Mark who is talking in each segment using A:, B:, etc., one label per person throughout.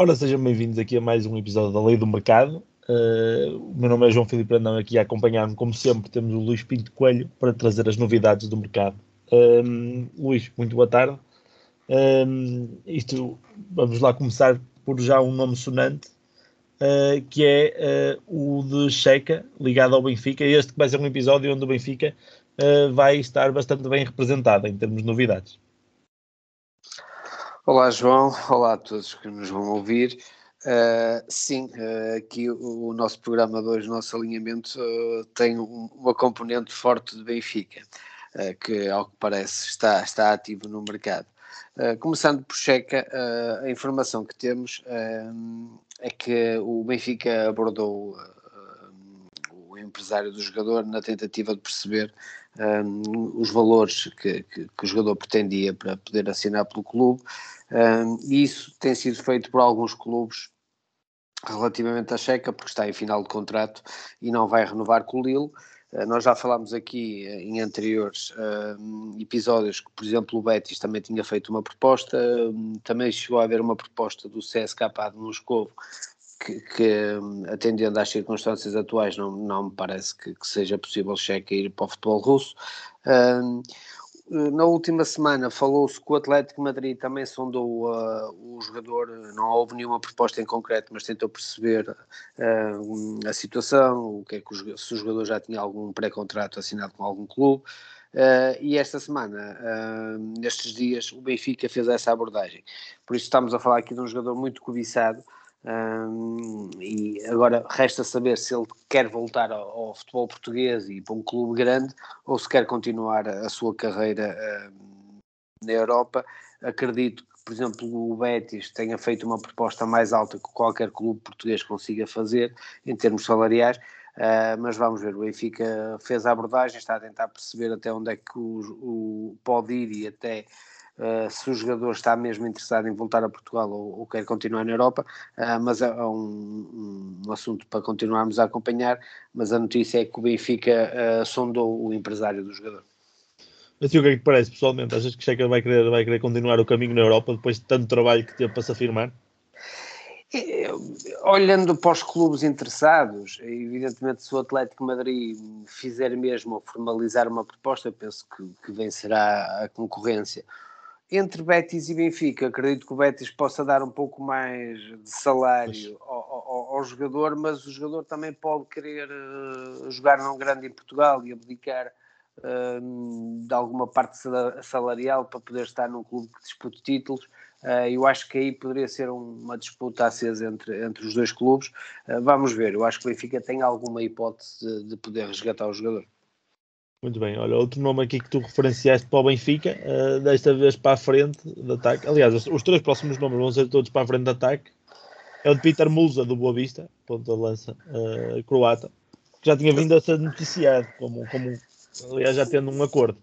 A: Ora, sejam bem-vindos aqui a mais um episódio da Lei do Mercado. Uh, o meu nome é João Filipe Brandão, aqui a acompanhar-me, como sempre, temos o Luís Pinto Coelho para trazer as novidades do mercado. Um, Luís, muito boa tarde. Um, isto, vamos lá começar por já um nome sonante, uh, que é uh, o de Checa, ligado ao Benfica. Este vai ser um episódio onde o Benfica vai estar bastante bem representado em termos de novidades.
B: Olá, João. Olá a todos que nos vão ouvir. Uh, sim, uh, aqui o, o, nosso programa de hoje, o nosso alinhamento, uh, tem um, uma componente forte de Benfica, que, ao que parece, está, está ativo no mercado. começando por Checa, a informação que temos é que o Benfica abordou empresário do jogador na tentativa de perceber os valores que, que, que, o jogador pretendia para poder assinar pelo clube. Um, e isso tem sido feito por alguns clubes relativamente à Checa, porque está em final de contrato e não vai renovar com o Lille. Uh, nós já falámos aqui uh, em anteriores uh, episódios que, por exemplo, o Betis também tinha feito uma proposta, também chegou a haver uma proposta do CSK de Moscovo que, que, atendendo às circunstâncias atuais, não, não me parece que, que seja possível Checa ir para o futebol russo. Na última semana falou-se que o Atlético Madrid também sondou uh, o jogador, não houve nenhuma proposta em concreto, mas tentou perceber uh, a situação, o que é que o, se o jogador já tinha algum pré-contrato assinado com algum clube. Uh, e esta semana, nestes dias, o Benfica fez essa abordagem. Por isso estamos a falar aqui de um jogador muito cobiçado, um, e agora resta saber se ele quer voltar ao, ao, futebol português e para um clube grande ou se quer continuar a, a sua carreira um, na Europa. Acredito que, por exemplo, o Betis tenha feito uma proposta mais alta que qualquer clube português consiga fazer em termos salariais. Uh, mas vamos ver, o Benfica fez a abordagem, está a tentar perceber até onde é que o, o pode ir e até Uh, se o jogador está mesmo interessado em voltar a Portugal ou, ou quer continuar na Europa, uh, mas é, é um, um, assunto para continuarmos a acompanhar. Mas a notícia é que o Benfica uh, sondou o empresário do jogador.
A: Mas o que é que parece pessoalmente? Achas que Checa vai querer, vai querer continuar o caminho na Europa depois de tanto trabalho que teve para se afirmar?
B: Olhando para os clubes interessados, evidentemente se o Atlético Madrid fizer mesmo ou formalizar uma proposta, penso que, que vencerá a concorrência entre Betis e Benfica, acredito que o Betis possa dar um pouco mais de salário ao, ao, ao, jogador, mas o jogador também pode querer uh, jogar num grande em Portugal e abdicar uh, de alguma parte salarial para poder estar num clube que dispute títulos. Uh, eu acho que aí poderia ser uma disputa acesa entre, entre os dois clubes. vamos ver, eu acho que o Benfica tem alguma hipótese de, de poder resgatar o jogador.
A: Muito bem, olha, outro nome aqui que tu referenciaste para o Benfica, uh, desta vez para a frente de ataque. Aliás, os, os, três próximos nomes vão ser todos para a frente de ataque. É o de Peter Musa, do Boa Vista, ponto de lança uh, croata, que já tinha vindo a ser noticiado, como, como, aliás, já tendo um acordo.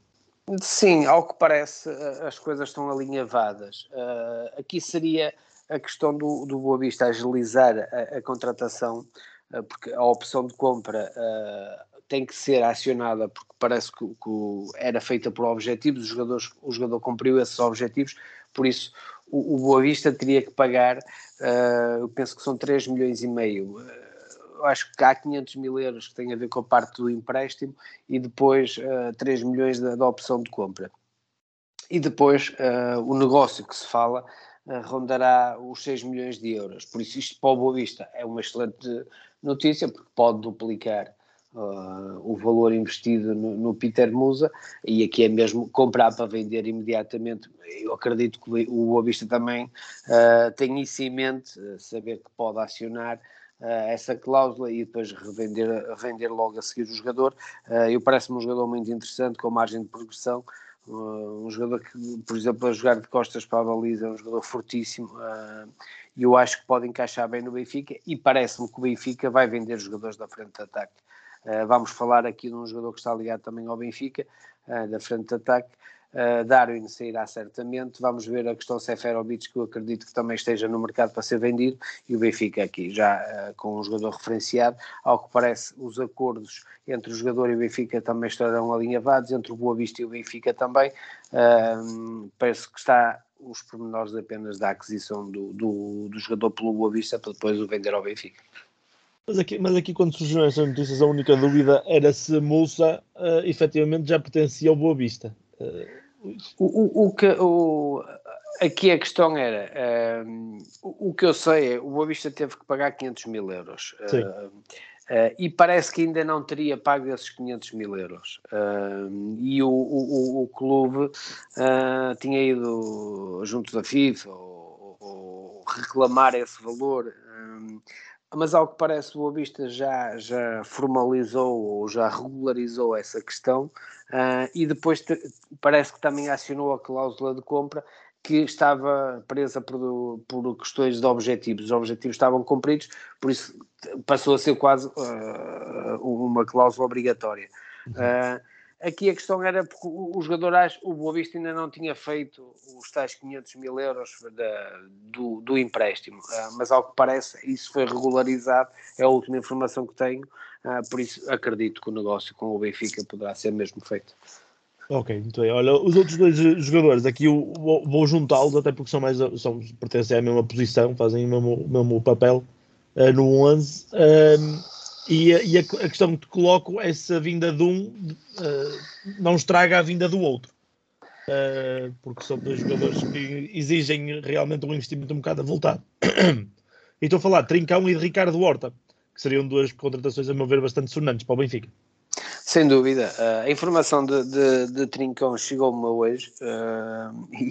B: Sim, ao que parece, eh, as coisas estão alinhavadas. Uh, aqui seria a questão do, do Boa Vista agilizar a, a contratação, porque a opção de compra tem que ser acionada porque parece que, que era feita por objetivos, os jogadores, o jogador cumpriu esses objetivos, por isso o, o Boa Vista teria que pagar, uh, eu penso que são 3 milhões e meio. Uh, acho que há 500 mil euros que têm a ver com a parte do empréstimo e depois uh, 3 milhões da, da, opção de compra. E depois uh, o negócio que se fala rondará os 6 milhões de euros. Por isso, isto para o Boa Vista é uma excelente notícia, porque pode duplicar uh, o valor investido no, no, Peter Musa e aqui é mesmo comprar para vender imediatamente. Eu acredito que o Boa Vista também uh, tem isso em mente, saber que pode acionar essa cláusula e depois revender, revender logo a seguir o jogador. eu parece-me um jogador muito interessante, com margem de progressão. Um jogador que, por exemplo, a jogar de costas para a baliza é um jogador fortíssimo e eu acho que pode encaixar bem no Benfica e parece-me que o Benfica vai vender jogadores da frente de ataque. Uh, vamos falar aqui de um jogador que está ligado também ao Benfica, uh, da frente de ataque. Uh, Darwin sairá certamente. Vamos ver a questão Seferovic, que eu acredito que também esteja no mercado para ser vendido, e o Benfica aqui, já com um jogador referenciado. Ao que parece, os acordos entre o jogador e o Benfica também estarão alinhavados, entre o Boa Vista e o Benfica também. Parece que está os pormenores apenas da aquisição do, do, do jogador pelo Boa Vista para depois o vender ao Benfica.
A: Mas aqui, mas aqui quando surgiram estas notícias, a única dúvida era se Moussa uh, efetivamente já pertencia ao Boa Vista.
B: Uh, o, o, o, que, o, aqui a questão era, uh, o, o, que eu sei é, o Boa Vista teve que pagar 500 mil euros. Uh, e parece que ainda não teria pago esses 500 mil euros. e o, o, o clube tinha ido junto da FIFA ou, ou reclamar esse valor mas ao que parece o Boa Vista já, já formalizou ou já regularizou essa questão uh, e depois te, parece que também acionou a cláusula de compra que estava presa por, por questões de objetivos. Os objetivos estavam cumpridos, por isso passou a ser quase uh, uma cláusula obrigatória. Uh, Aqui a questão era porque o jogador, o Boa Vista ainda não tinha feito os tais 500 mil euros da, do, do, empréstimo, uh, mas ao que parece isso foi regularizado, é a última informação que tenho, uh, por isso acredito que o negócio com o Benfica poderá ser mesmo feito.
A: Ok, muito bem. Olha, os outros dois jogadores, aqui eu vou juntá-los, até porque são mais, são, pertencem à mesma posição, fazem o mesmo, mesmo papel uh, no 11. E, e a, a, questão que te coloco é se a vinda de um uh, não estraga a vinda do outro. Uh, porque são dois jogadores que exigem realmente um investimento um bocado avultado. e estou a falar de Trincão e de Ricardo Horta, que seriam duas contratações, a meu ver, bastante sonantes para o Benfica.
B: Sem dúvida. Uh, a informação de, de, de Trincão chegou-me hoje uh, e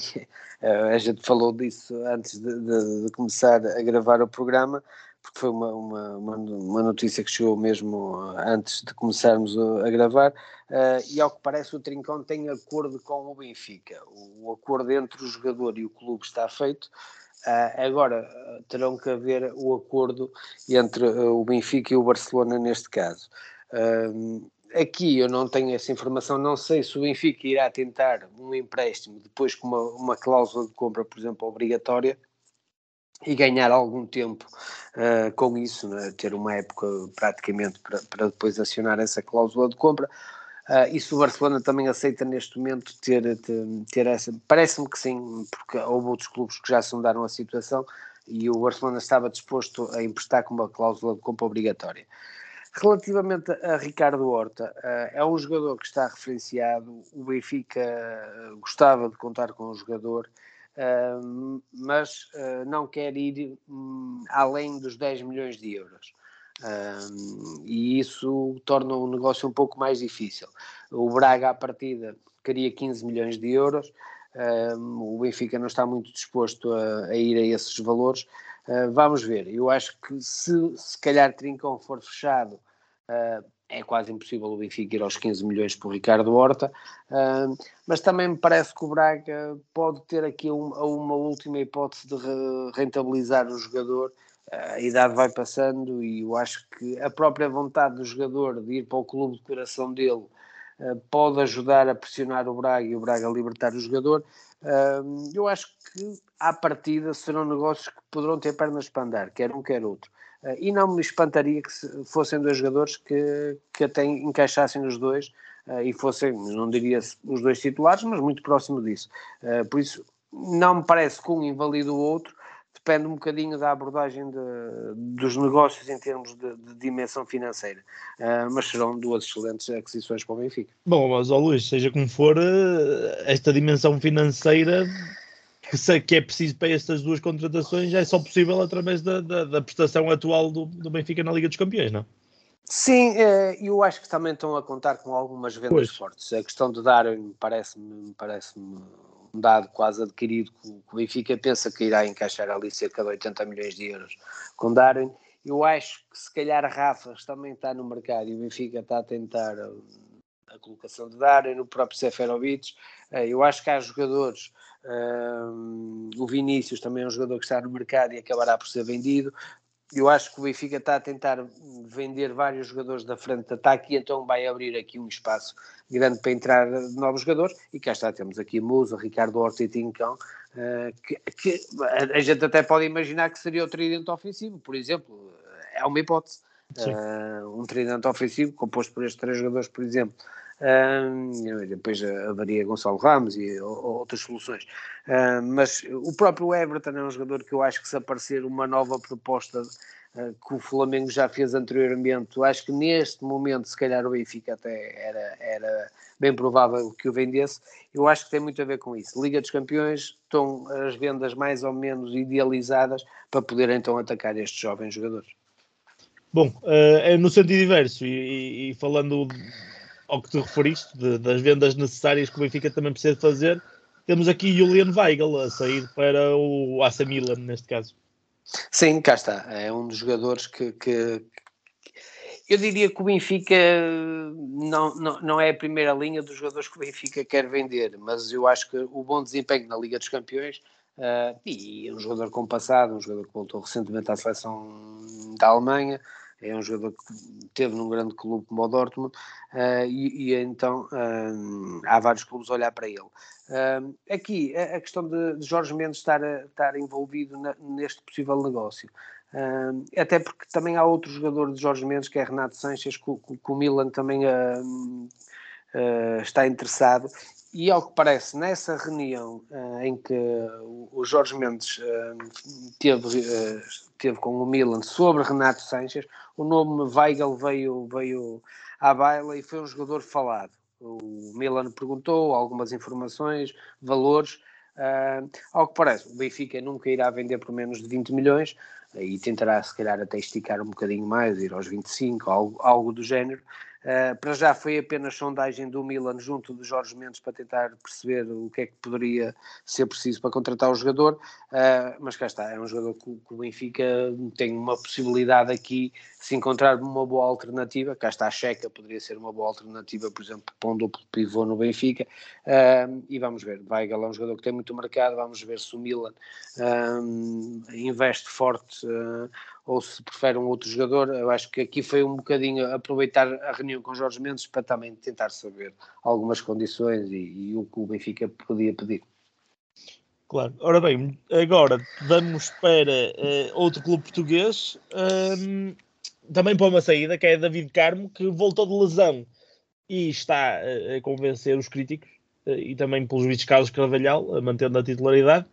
B: uh, a gente falou disso antes de, de, de, começar a gravar o programa porque foi uma, uma, uma, notícia que chegou mesmo antes de começarmos a, gravar, uh, e ao que parece o Trincão tem acordo com o Benfica. O, o acordo entre o jogador e o clube está feito, uh, agora terão que haver o acordo entre uh, o Benfica e o Barcelona neste caso. aqui eu não tenho essa informação, não sei se o Benfica irá tentar um empréstimo depois com uma, uma cláusula de compra, por exemplo, obrigatória, e ganhar algum tempo uh, com isso, né? ter uma época praticamente para, para depois acionar essa cláusula de compra. Uh, e se o Barcelona também aceita neste momento ter, ter, ter essa. Parece-me que sim, porque houve outros clubes que já sondaram a situação e o Barcelona estava disposto a emprestar com uma cláusula de compra obrigatória. Relativamente a Ricardo Horta, uh, é um jogador que está referenciado. O Benfica gostava de contar com um jogador mas uh, não quer ir um, além dos 10 milhões de euros. e isso torna o negócio um pouco mais difícil. O Braga, à partida, queria 15 milhões de euros, o Benfica não está muito disposto a, a ir a esses valores. Uh, vamos ver, eu acho que se se calhar Trincão for fechado, uh, é quase impossível o Benfica ir aos 15 milhões por Ricardo Horta, mas também me parece que o Braga pode ter aqui um, uma última hipótese de rentabilizar o jogador. Uh, a idade vai passando e eu acho que a própria vontade do jogador de ir para o clube de coração dele uh, pode ajudar a pressionar o Braga e o Braga a libertar o jogador. eu acho que à partida serão negócios que poderão ter pernas para andar, quer um, quer outro. Uh, e não me espantaria que fossem dois jogadores que, que até encaixassem os dois uh, e fossem, não diria os dois titulares, mas muito próximo disso. Uh, por isso, não me parece que um invalida o outro, depende um bocadinho da abordagem de, dos negócios em termos de, de dimensão financeira. mas serão duas excelentes aquisições para o Benfica.
A: Bom, mas ó Luís, seja como for, esta dimensão financeira que, é preciso para estas duas contratações é só possível através da, da, da prestação atual do, do, Benfica na Liga dos Campeões, não?
B: Sim, eh, eu acho que também estão a contar com algumas vendas pois. fortes. A questão de Darwin parece-me parece um dado quase adquirido que o Benfica pensa que irá encaixar ali cerca de 80 milhões de euros com Darwin. Eu acho que se calhar Rafas também está no mercado e o Benfica está a tentar a colocação de Darwin, o próprio Seferovic. Eh, eu acho que há jogadores um, o Vinícius também é um jogador que está no mercado e acabará por ser vendido. Eu acho que o Benfica está a tentar vender vários jogadores da frente de ataque e então vai abrir aqui um espaço grande para entrar novos jogadores. E cá está, temos aqui Musa, Ricardo Horta e Tincão, uh, que, que, a gente até pode imaginar que seria o tridente ofensivo, por exemplo. É uma hipótese. Uh, um tridente ofensivo composto por estes três jogadores, por exemplo, Depois haveria Gonçalo Ramos e outras soluções. Mas o próprio Everton é um jogador que eu acho que se aparecer uma nova proposta uh, que o Flamengo já fez anteriormente, acho que neste momento, se calhar o Benfica até era, era bem provável que o vendesse. Eu acho que tem muito a ver com isso. Liga dos Campeões estão as vendas mais ou menos idealizadas para poder então atacar estes jovens jogadores.
A: Bom, uh, no sentido diverso e, e falando ao que te referiste, de, das vendas necessárias que o Benfica também precisa fazer, temos aqui Julian Weigl a sair para o AC Milan, neste caso.
B: Sim, cá está. É um dos jogadores que, que eu diria que o Benfica não, não, não é a primeira linha dos jogadores que o Benfica quer vender, mas eu acho que o bom desempenho na Liga dos Campeões uh, e um jogador com passado, um jogador que voltou recentemente à seleção da Alemanha, é um jogador que teve num grande clube como o Dortmund uh, e, e, então uh, há vários clubes a olhar para ele. Uh, aqui a, a, questão de, de, Jorge Mendes estar, estar envolvido na, neste possível negócio. até porque também há outro jogador de Jorge Mendes que é Renato Sanches, que, que o Milan também está interessado e ao que parece, nessa reunião uh, em que o Jorge Mendes uh, teve, uh, teve com o Milan sobre Renato Sanches, o nome Weigl veio, veio à baila e foi um jogador falado. O Milan perguntou algumas informações, valores. ao que parece, o Benfica nunca irá vender por menos de 20 milhões e tentará, se calhar, até esticar um bocadinho mais, ir aos 25, algo, algo do género. Uh, para já foi apenas sondagem do Milan junto do Jorge Mendes para tentar perceber o que é que poderia ser preciso para contratar o jogador, uh, mas cá está, é um jogador que, que, o Benfica tem uma possibilidade aqui se encontrar uma boa alternativa, cá está a Checa, poderia ser uma boa alternativa, por exemplo, para um duplo pivô no Benfica, uh, e vamos ver, Weigl é um jogador que tem muito mercado, vamos ver se o Milan investe forte ou se prefere um outro jogador. Eu acho que aqui foi um bocadinho aproveitar a reunião com Jorge Mendes para também tentar saber algumas condições e, e o que o Benfica podia pedir.
A: Claro. Ora bem, agora vamos para uh, outro clube português, um, ehm, também para uma saída, que é David Carmo, que voltou de lesão e está uh, a convencer os críticos, uh, e também pelos vistos Carlos Carvalhal, mantendo a titularidade.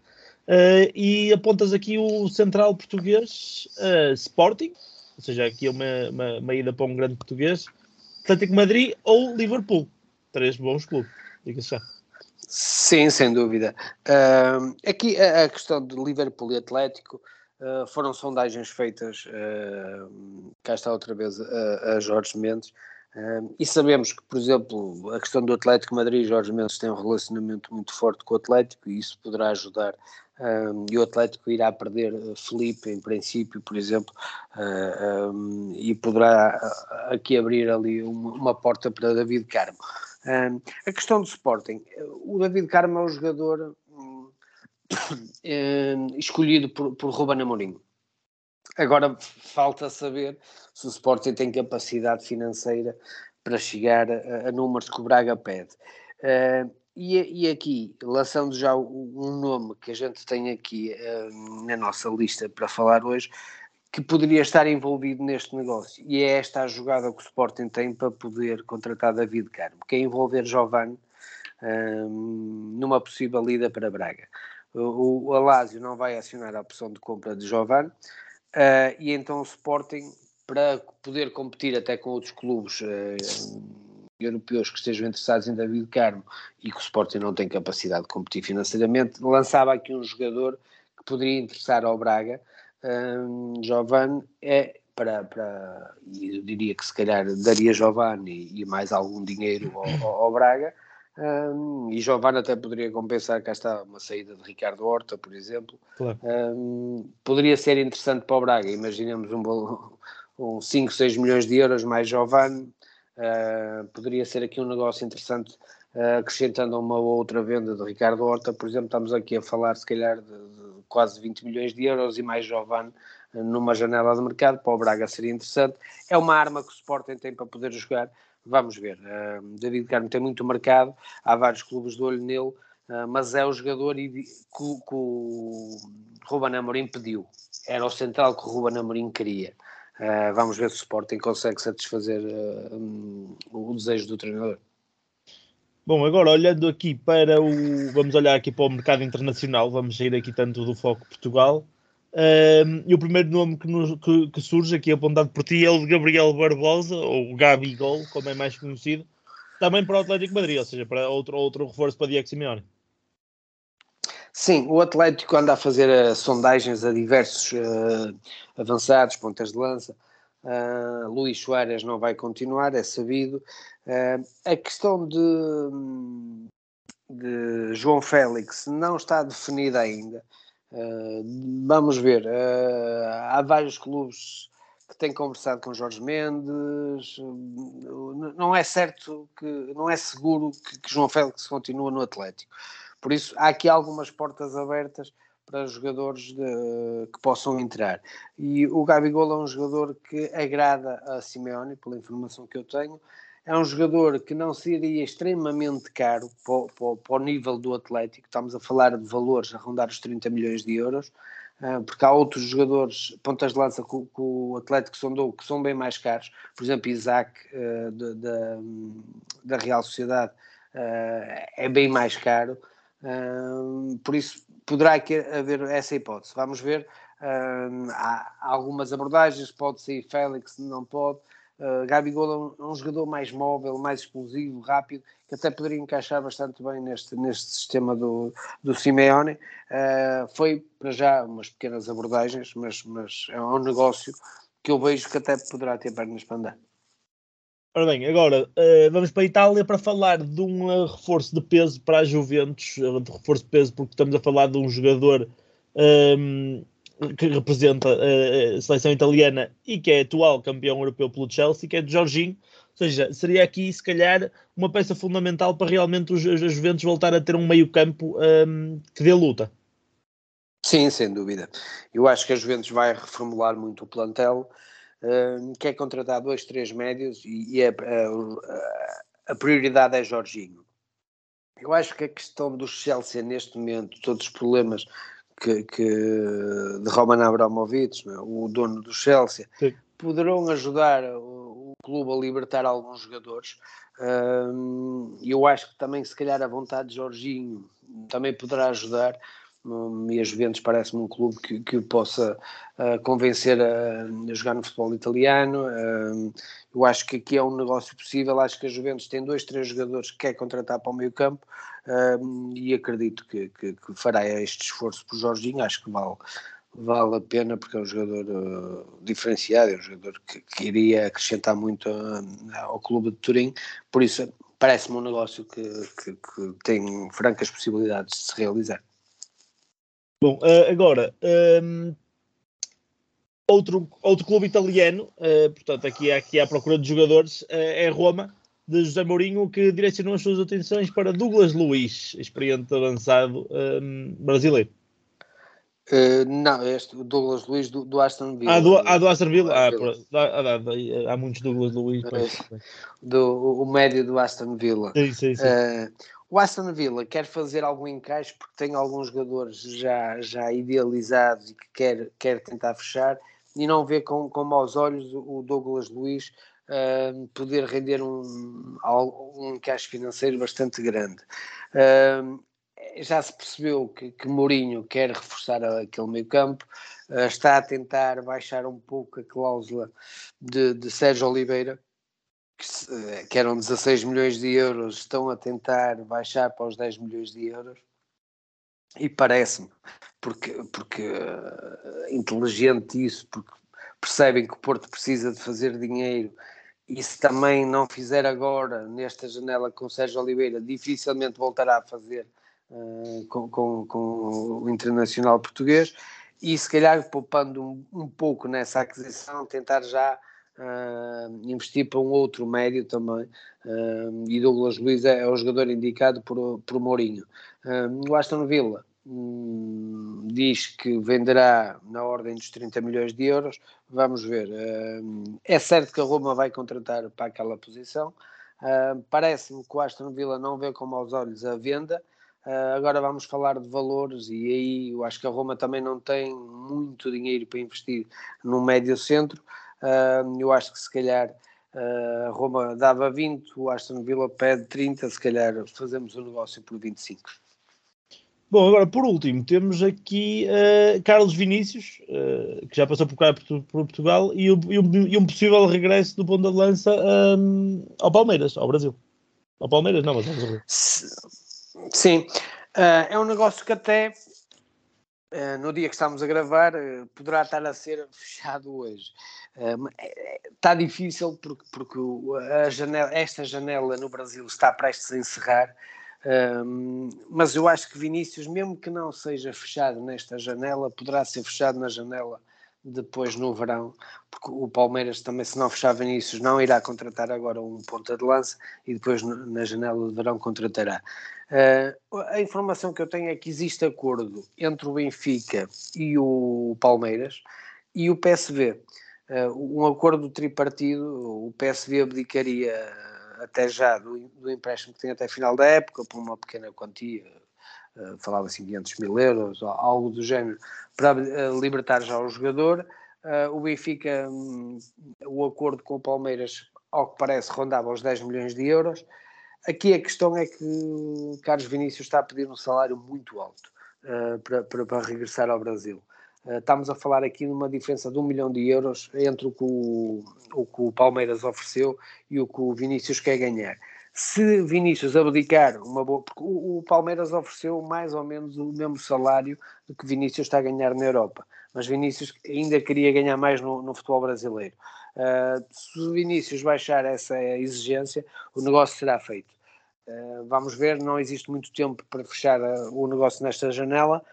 A: Uh, e apontas aqui o central português uh, Sporting, ou seja, aqui é uma, uma, uma, ida para um grande português, Atlético Madrid ou Liverpool. Três bons clubes, diga-se.
B: Sim, sem dúvida. Uh, aqui a, a, questão de Liverpool e Atlético foram sondagens feitas, cá está outra vez a, a Jorge Mendes, e sabemos que, por exemplo, a questão do Atlético Madrid, Jorge Mendes tem um relacionamento muito forte com o Atlético e isso poderá ajudar um, e o Atlético irá perder uh, Felipe, em princípio, por exemplo, uh, um, e poderá uh, aqui abrir ali uma, uma porta para David Carmo. Um, a questão do Sporting, o David Carmo é um jogador um, escolhido por, por Ruben Amorim. Agora falta saber se o Sporting tem capacidade financeira para chegar a, a números que o Braga pede. E, e, aqui, lançando já um nome que a gente tem aqui uh, na nossa lista para falar hoje, que poderia estar envolvido neste negócio. E é esta a jogada que o Sporting tem para poder contratar David Carmo, que é envolver Giovanni uh, numa possível ida para Braga. O, o Alásio não vai acionar a opção de compra de Giovanni, uh, e então o Sporting, para poder competir até com outros clubes europeus que estejam interessados em David Carmo e que o Sporting não tem capacidade de competir financeiramente, lançava aqui um jogador que poderia interessar ao Braga, um, Giovanni, é para, para, eu diria que se calhar daria Giovanni e, mais algum dinheiro ao, ao Braga, um, e Giovanni até poderia compensar, cá está uma saída de Ricardo Horta, por exemplo. Claro. Um, poderia ser interessante para o Braga. Imaginemos um, um 5, 6 milhões de euros mais Giovanni, Uh, poderia ser aqui um negócio interessante, uh, acrescentando uma ou outra venda do Ricardo Horta, por exemplo, estamos aqui a falar se calhar de, de quase 20 milhões de euros e mais Giovanni uh, numa janela de mercado, para o Braga seria interessante. É uma arma que o Sporting tem para poder jogar, vamos ver. David Carmo tem muito mercado, há vários clubes de olho nele, mas é o jogador que, que o Ruben Amorim pediu. Era o central que o Ruben Amorim queria. Uh, vamos ver se o Sporting consegue satisfazer uh, um, o desejo do treinador.
A: Bom, agora olhando aqui para o. Vamos olhar aqui para o mercado internacional, vamos sair aqui tanto do foco Portugal. Um, e o primeiro nome que, nos, que, que, surge aqui apontado por ti é o de Gabriel Barbosa, ou Gabi Gol, como é mais conhecido, também para o Atlético Madrid, ou seja, para outro, outro reforço para Diego Simeone.
B: Sim, o Atlético anda a fazer uh, sondagens a diversos uh, avançados, pontas de lança. Uh, Luís Soares não vai continuar, é sabido. a questão de, de João Félix não está definida ainda. vamos ver. há vários clubes que têm conversado com Jorge Mendes. Não é certo que, não é seguro que, que João Félix continue no Atlético. Por isso, há aqui algumas portas abertas para jogadores de, que possam entrar. E o Gabigol é um jogador que agrada a Simeone, pela informação que eu tenho. É um jogador que não seria extremamente caro para, para, para o nível do Atlético. Estamos a falar de valores a rondar os 30 milhões de euros ah, porque há outros jogadores, pontas de lança que, o Atlético sondou, que são bem mais caros, por exemplo, Isaac uh, da, da Real Sociedade uh, é bem mais caro, por isso poderá haver essa hipótese. Vamos ver. há algumas abordagens, pode ser Félix, não pode. Uh, Gabigol é um, um, jogador mais móvel, mais explosivo, rápido, que até poderia encaixar bastante bem neste, neste sistema do, do Simeone. Uh, foi para já umas pequenas abordagens, mas, mas é um negócio que eu vejo que até poderá ter pernas para andar.
A: Ora bem, agora uh, vamos para a Itália para falar de um uh, reforço de peso para a Juventus, uh, de reforço de peso porque estamos a falar de um jogador um, ehm, que representa a seleção italiana e que é atual campeão europeu pelo Chelsea, que é de Jorginho, ou seja, seria aqui se calhar uma peça fundamental para realmente os, os Juventus voltar a ter um meio campo um, ehm, que dê luta.
B: Sim, sem dúvida. Eu acho que a Juventus vai reformular muito o plantel, uh, quer contratar dois, três médios e, e a, a, a, prioridade é Jorginho. Eu acho que a questão do Chelsea neste momento, todos os problemas que, que de Roman Abramovich, é? o dono do Chelsea, Sim. poderão ajudar o, o, clube a libertar alguns jogadores. Uh, eu acho que também, se calhar, a vontade de Jorginho também poderá ajudar e a Juventus parece-me um clube que, que possa uh, convencer a, a, jogar no futebol italiano. Uh, eu acho que aqui é um negócio possível. Acho que a Juventus tem dois, três jogadores que quer contratar para o meio campo uh, e acredito que, que, que, fará este esforço por Jorginho. Acho que vale, vale a pena porque é um jogador diferenciado, é um jogador que, que iria acrescentar muito ao clube de Turim. Por isso, parece-me um negócio que, que tem francas possibilidades de se realizar.
A: Bom, uh, agora, um, ehm, outro, outro clube italiano, uh, portanto, aqui, aqui à procura de jogadores, uh, é Roma, de José Mourinho, que direcionou as suas atenções para Douglas Luiz, experiente avançado um, ehm, brasileiro.
B: Uh, não, este Douglas Luiz do, do Aston Villa.
A: Ah, do, ah, do Aston Villa? Ah, há, há, há, muitos Douglas Luiz.
B: Do, o médio do Aston Villa.
A: Sim, sim, sim. Uh,
B: o Aston Villa quer fazer algum encaixe porque tem alguns jogadores já, já idealizados e que quer, quer tentar fechar e não vê com, com maus olhos o Douglas Luiz uh, poder render um, um encaixe financeiro bastante grande. Uh, já se percebeu que, que Mourinho quer reforçar aquele meio campo, uh, está a tentar baixar um pouco a cláusula de, de Sérgio Oliveira, que, eh, que eram 16 milhões de euros, estão a tentar baixar para os 10 milhões de euros. E parece-me, porque, porque uh, inteligente isso, porque percebem que o Porto precisa de fazer dinheiro e se também não fizer agora, nesta janela com o Sérgio Oliveira, dificilmente voltará a fazer uh, com, com, com, o Internacional Português e se calhar poupando um, um pouco nessa aquisição, tentar já uh, investir para um outro médio também. Uh, e Douglas Luiz é, é, o jogador indicado por, por Mourinho. Uh, o Aston Villa um, diz que venderá na ordem dos 30 milhões de euros. Vamos ver. Uh, é certo que a Roma vai contratar para aquela posição. Parece-me que o Aston Villa não vê com maus olhos a venda. Uh, agora vamos falar de valores e aí eu acho que a Roma também não tem muito dinheiro para investir no médio centro. Eu acho que se calhar Uh, Roma dava 20, o Aston Villa pede 30, se calhar fazemos o negócio por 25.
A: Bom, agora por último, temos aqui uh, Carlos Vinícius, uh, que já passou por cá por, por Portugal, e, o, e, um, e, um, possível regresso do ponto de lança um, ao Palmeiras, ao Brasil. Ao Palmeiras, não, mas ao Brasil.
B: Sim, uh, é um negócio que até no dia que estamos a gravar poderá estar a ser fechado hoje. Está difícil porque, porque janela, esta janela no Brasil está prestes a encerrar mas eu acho que Vinícius, mesmo que não seja fechado nesta janela, poderá ser fechado na janela depois no verão, porque o Palmeiras também, se não fechar Vinícius, não irá contratar agora um ponta de lança e depois na janela de verão contratará. Uh, a informação que eu tenho é que existe acordo entre o Benfica e o Palmeiras e o PSV. Uh, um acordo tripartido, o PSV abdicaria até já do, do empréstimo que tem até final da época, por uma pequena quantia, uh, falava assim 500 mil euros, algo do género, para uh, libertar já o jogador. O Benfica, um, o acordo com o Palmeiras, ao que parece, rondava os 10 milhões de euros. Aqui a questão é que Carlos Vinícius está a pedir um salário muito alto para, para, para regressar ao Brasil. Uh, estamos a falar aqui de uma diferença de um milhão de euros entre o que o, o que o Palmeiras ofereceu e o que o Vinícius quer ganhar. Se Vinícius abdicar uma boa. Porque o, o Palmeiras ofereceu mais ou menos o mesmo salário do que Vinícius está a ganhar na Europa. Mas Vinícius ainda queria ganhar mais no, no futebol brasileiro. Uh, se o Vinícius baixar essa exigência, o negócio será feito. Uh, vamos ver, não existe muito tempo para fechar o negócio nesta janela,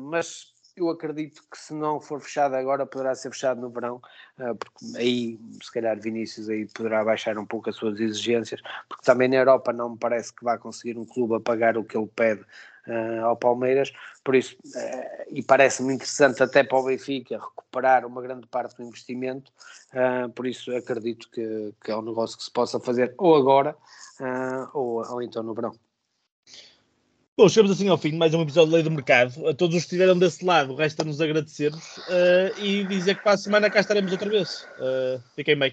B: mas eu acredito que se não for fechado agora, poderá ser fechado no verão, eh, porque aí, se calhar, Vinícius aí poderá baixar um pouco as suas exigências, porque também na Europa não me parece que vá conseguir um clube a pagar o que ele pede uh, ao Palmeiras, por isso, uh, e parece-me interessante até para o Benfica recuperar uma grande parte do investimento, uh, por isso acredito que, que, é um negócio que se possa fazer ou agora ou, ou então no verão.
A: Bom, chegamos assim ao fim de mais um episódio de Lei do Mercado. A todos os que estiveram desse lado, resta-nos agradecer uh, e dizer que para a semana cá estaremos outra vez. Uh, fiquem bem.